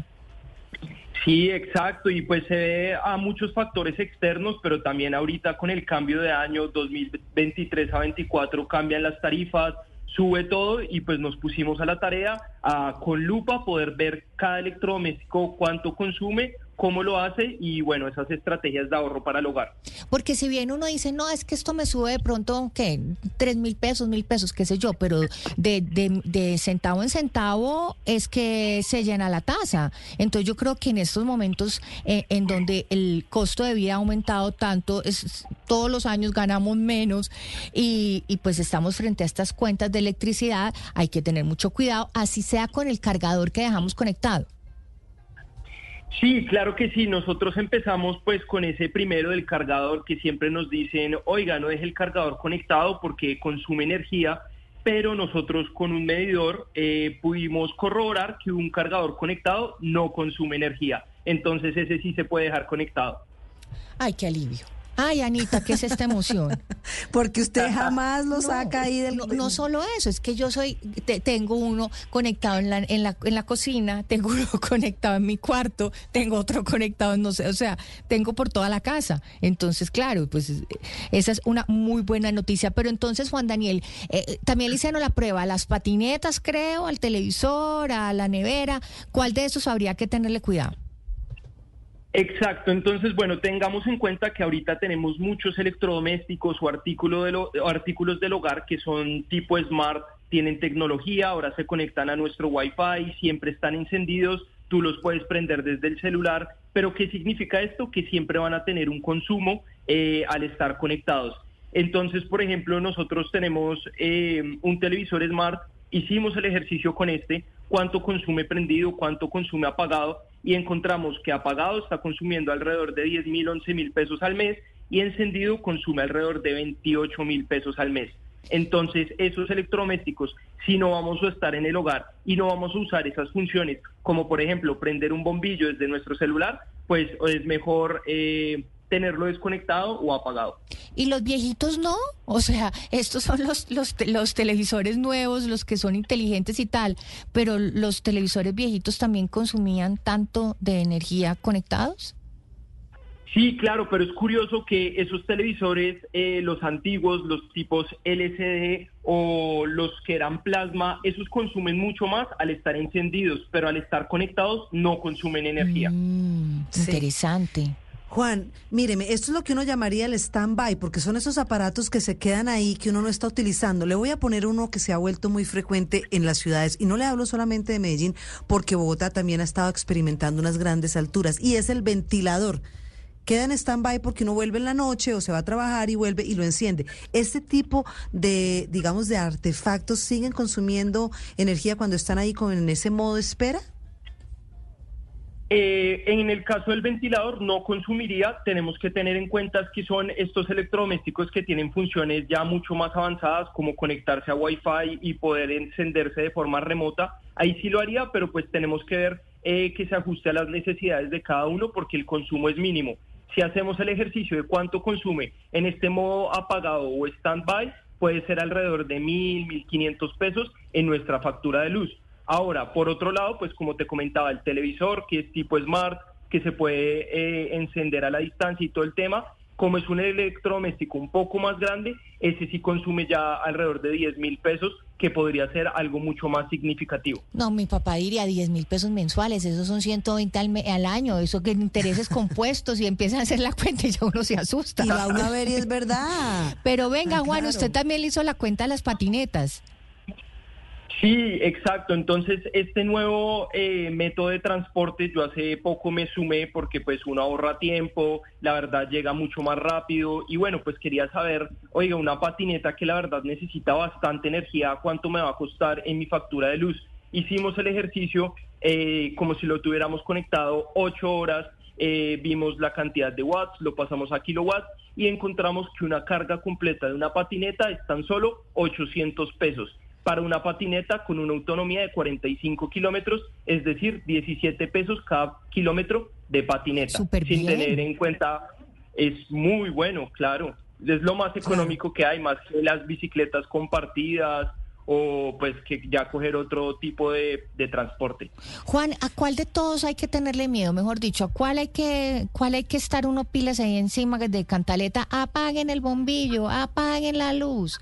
Sí, exacto, y pues se ve a muchos factores externos, pero también ahorita con el cambio de año 2023 a 24 cambian las tarifas, sube todo y pues nos pusimos a la tarea a con lupa poder ver cada electrodoméstico cuánto consume, cómo lo hace y bueno, esas estrategias de ahorro para el hogar. Porque si bien uno dice, no, es que esto me sube de pronto, ¿qué? Tres mil pesos, mil pesos, qué sé yo, pero de, de, de centavo en centavo es que se llena la tasa. Entonces yo creo que en estos momentos eh, en donde el costo de vida ha aumentado tanto, es, todos los años ganamos menos y, y pues estamos frente a estas cuentas de electricidad, hay que tener mucho cuidado, así sea con el cargador que dejamos conectado. Sí, claro que sí. Nosotros empezamos pues con ese primero del cargador que siempre nos dicen, oiga, no deje el cargador conectado porque consume energía, pero nosotros con un medidor eh, pudimos corroborar que un cargador conectado no consume energía. Entonces ese sí se puede dejar conectado. Ay, qué alivio. Ay, Anita, ¿qué es esta emoción? *laughs* Porque usted jamás lo No, saca ahí del... No, no solo eso, es que yo soy, te- tengo uno conectado en la, en, la, en la cocina, *laughs* tengo uno conectado en mi cuarto, tengo otro conectado, en no sé, o sea, tengo por toda la casa. Entonces, claro, pues eh, esa es una muy buena noticia. Pero entonces, Juan Daniel, eh, también le hicieron la prueba a las patinetas, creo, al televisor, a la nevera. ¿Cuál de esos habría que tenerle cuidado? Exacto, entonces bueno, tengamos en cuenta que ahorita tenemos muchos electrodomésticos o, artículo de lo- o artículos del hogar que son tipo smart, tienen tecnología, ahora se conectan a nuestro Wi-Fi, siempre están encendidos, tú los puedes prender desde el celular, pero ¿qué significa esto? Que siempre van a tener un consumo eh, al estar conectados. Entonces, por ejemplo, nosotros tenemos eh, un televisor smart, hicimos el ejercicio con este, cuánto consume prendido, cuánto consume apagado, y encontramos que apagado está consumiendo alrededor de 10 mil, 11 mil pesos al mes, y encendido consume alrededor de 28 mil pesos al mes. Entonces, esos electrodomésticos, si no vamos a estar en el hogar y no vamos a usar esas funciones, como por ejemplo prender un bombillo desde nuestro celular, pues es mejor eh, tenerlo desconectado o apagado. ¿Y los viejitos no? O sea, estos son los, los, te- los televisores nuevos, los que son inteligentes y tal, pero los televisores viejitos también consumían tanto de energía conectados. Sí, claro, pero es curioso que esos televisores, eh, los antiguos, los tipos LCD o los que eran plasma, esos consumen mucho más al estar encendidos, pero al estar conectados no consumen energía. Mm, Interesante. Juan, míreme, esto es lo que uno llamaría el stand-by, porque son esos aparatos que se quedan ahí, que uno no está utilizando. Le voy a poner uno que se ha vuelto muy frecuente en las ciudades, y no le hablo solamente de Medellín, porque Bogotá también ha estado experimentando unas grandes alturas, y es el ventilador. Queda en stand-by porque uno vuelve en la noche o se va a trabajar y vuelve y lo enciende. ¿Este tipo de, digamos, de artefactos siguen consumiendo energía cuando están ahí con en ese modo espera? Eh, en el caso del ventilador no consumiría, tenemos que tener en cuenta que son estos electrodomésticos que tienen funciones ya mucho más avanzadas como conectarse a Wi-Fi y poder encenderse de forma remota. Ahí sí lo haría, pero pues tenemos que ver eh, que se ajuste a las necesidades de cada uno porque el consumo es mínimo. Si hacemos el ejercicio de cuánto consume en este modo apagado o stand-by, puede ser alrededor de mil, mil quinientos pesos en nuestra factura de luz. Ahora, por otro lado, pues como te comentaba, el televisor, que es tipo smart, que se puede eh, encender a la distancia y todo el tema, como es un electrodoméstico un poco más grande, ese sí consume ya alrededor de 10 mil pesos, que podría ser algo mucho más significativo. No, mi papá diría 10 mil pesos mensuales, esos son 120 al, me- al año, eso que intereses compuestos *laughs* y empiezan a hacer la cuenta y ya uno se asusta. Y va uno a ver y es verdad. Pero venga, Ah, Juan, claro. usted también le hizo la cuenta de las patinetas. Sí, exacto. Entonces, este nuevo eh, método de transporte, yo hace poco me sumé porque pues uno ahorra tiempo, la verdad llega mucho más rápido y bueno, pues quería saber, oiga, una patineta que la verdad necesita bastante energía, ¿cuánto me va a costar en mi factura de luz? Hicimos el ejercicio eh, como si lo tuviéramos conectado ocho horas, eh, vimos la cantidad de watts, lo pasamos a kilowatts y encontramos que una carga completa de una patineta es tan solo 800 pesos para una patineta con una autonomía de 45 kilómetros, es decir, 17 pesos cada kilómetro de patineta. Súper sin bien. tener en cuenta, es muy bueno, claro. Es lo más económico que hay, más que las bicicletas compartidas o pues que ya coger otro tipo de, de transporte. Juan, ¿a cuál de todos hay que tenerle miedo? Mejor dicho, ¿a cuál hay que, cuál hay que estar uno pilas ahí encima de cantaleta? Apaguen el bombillo, apaguen la luz.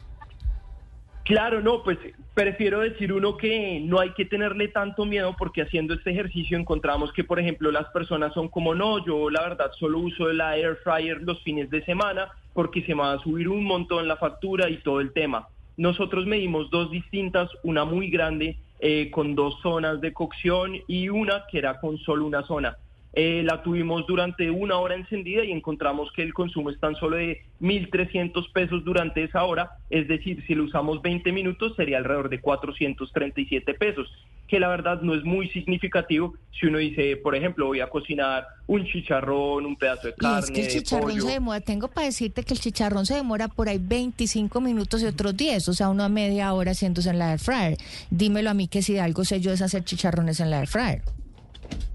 Claro, no, pues prefiero decir uno que no hay que tenerle tanto miedo porque haciendo este ejercicio encontramos que, por ejemplo, las personas son como no, yo la verdad solo uso la air fryer los fines de semana porque se me va a subir un montón la factura y todo el tema. Nosotros medimos dos distintas, una muy grande eh, con dos zonas de cocción y una que era con solo una zona. Eh, la tuvimos durante una hora encendida y encontramos que el consumo es tan solo de 1.300 pesos durante esa hora, es decir, si lo usamos 20 minutos sería alrededor de 437 pesos, que la verdad no es muy significativo si uno dice, por ejemplo, voy a cocinar un chicharrón, un pedazo de Y carne, es que el chicharrón pollo. se demora, tengo para decirte que el chicharrón se demora por ahí 25 minutos y otros 10, o sea, una media hora haciéndose en la air fryer. Dímelo a mí que si de algo sé yo es hacer chicharrones en la air fryer.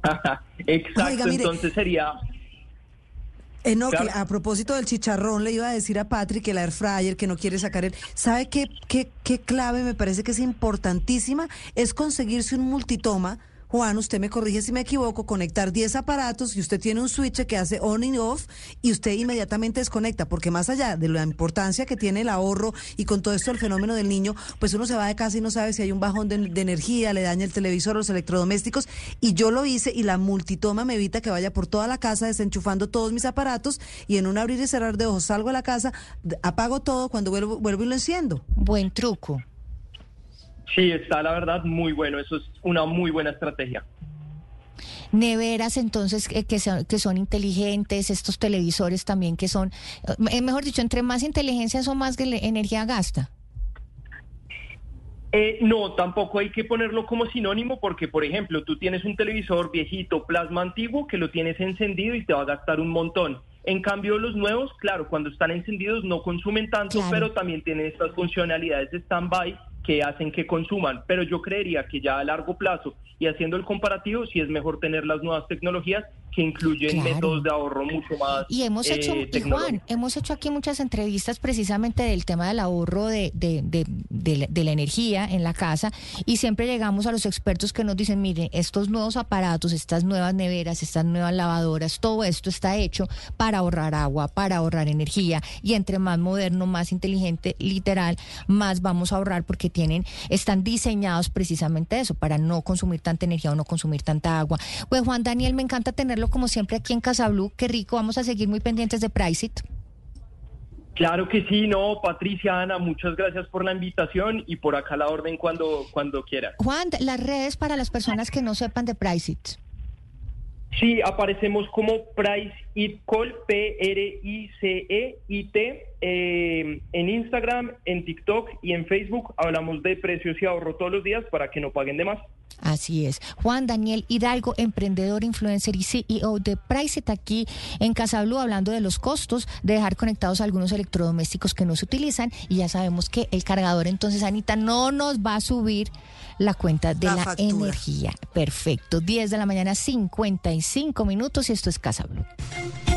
*laughs* Exacto, Oiga, mire. entonces sería... Eh, no, que Claro. a propósito del chicharrón, le iba a decir a Patrick que el air fryer, que no quiere sacar el... ¿Sabe qué, qué, qué clave me parece que es importantísima? Es conseguirse un multitoma. Juan, usted me corrige si me equivoco, conectar 10 aparatos y usted tiene un switch que hace on y off y usted inmediatamente desconecta, porque más allá de la importancia que tiene el ahorro y con todo esto el fenómeno del niño, pues uno se va de casa y no sabe si hay un bajón de, energía, le daña el televisor, los electrodomésticos y yo lo hice y la multitoma me evita que vaya por toda la casa desenchufando todos mis aparatos y en un abrir y cerrar de ojos salgo a la casa, apago todo, cuando vuelvo, vuelvo y lo enciendo. Buen truco. Sí, está la verdad muy bueno, eso es una muy buena estrategia. Neveras entonces que, que son, que son inteligentes, estos televisores también que son, eh, mejor dicho, entre más inteligencia son más que energía gasta. Eh, no, tampoco hay que ponerlo como sinónimo porque, por ejemplo, tú tienes un televisor viejito, plasma antiguo, que lo tienes encendido y te va a gastar un montón. En cambio, los nuevos, claro, cuando están encendidos no consumen tanto, pero también tienen estas funcionalidades de stand-by que hacen que consuman. Pero yo creería que ya a largo plazo y haciendo el comparativo, sí es mejor tener las nuevas tecnologías que incluyen métodos de ahorro mucho más. Y hemos hecho, eh, y Juan, hemos hecho aquí muchas entrevistas precisamente del tema del ahorro de, de, de, de la, de la energía en la casa y siempre llegamos a los expertos que nos dicen, miren, estos nuevos aparatos, estas nuevas neveras, estas nuevas lavadoras, todo esto está hecho para ahorrar agua, para ahorrar energía y entre más moderno, más inteligente, literal, más vamos a ahorrar porque tienen, están diseñados precisamente eso, para no consumir tanta energía o no consumir tanta agua. Pues Juan Daniel, me encanta tenerlo como siempre aquí en Casa Blue. Qué rico, vamos a seguir muy pendientes de Price It. Claro que sí, no, Patricia, Ana, muchas gracias por la invitación y por acá la orden cuando, cuando quiera. Juan, las redes para las personas que no sepan de Price It. Sí, aparecemos como Price It Call, P-R-I-C-E-I-T, eh, en Instagram, en TikTok y en Facebook. Hablamos de precios y ahorro todos los días para que no paguen de más. Así es. Juan Daniel Hidalgo, emprendedor, influencer y CEO de Priceit aquí en Casablu, hablando de los costos de dejar conectados algunos electrodomésticos que no se utilizan. Y ya sabemos que el cargador, entonces, Anita, no nos va a subir la cuenta de La energía. Perfecto. 10 de la mañana, 55 minutos y esto es Casablu. Aquí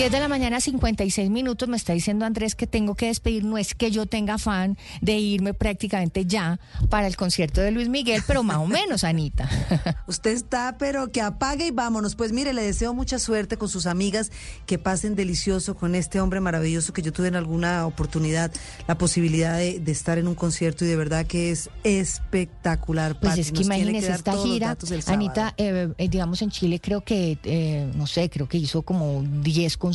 10 de la mañana, 56 minutos. Me está diciendo Andrés que tengo que despedir. No es que yo tenga afán de irme prácticamente ya para el concierto de Luis Miguel, pero más o menos, Anita. *laughs* Usted está, pero que apague y vámonos. Pues mire, le deseo mucha suerte con sus amigas, que pasen delicioso con este hombre maravilloso que yo tuve en alguna oportunidad la posibilidad de, de estar en un concierto y de verdad que es espectacular. Pues Pati. es que Nos imagínese esta gira. Anita, eh, eh, digamos en Chile creo que, eh, no sé, creo que hizo como 10 conciertos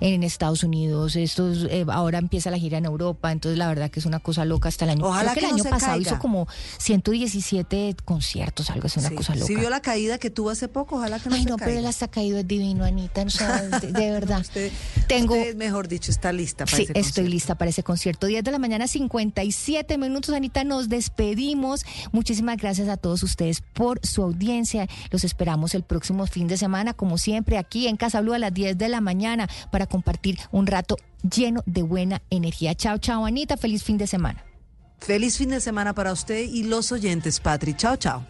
en Estados Unidos, estos, eh, ahora empieza la gira en Europa, entonces la verdad que es una cosa loca hasta el año. Ojalá creo que, que el no año pasado caiga. hizo como 117 conciertos, algo así, una Sí, cosa loca. sí vio la caída que tuvo hace poco, ojalá que no Ay, se no, caiga. pero él hasta caído es divino, Anita, o sea, *laughs* de, de verdad. Usted, Tengo usted, mejor dicho, está lista para Sí, ese estoy lista para ese concierto. 10 de la mañana, 57 minutos. Anita, nos despedimos. Muchísimas gracias a todos ustedes por su audiencia. Los esperamos el próximo fin de semana, como siempre, aquí en Casa Blue a las 10 de la mañana para compartir un rato lleno de buena energía. Chao, chao, Anita. Feliz fin de semana. Feliz fin de semana para usted y los oyentes, Patri. Chao, chao.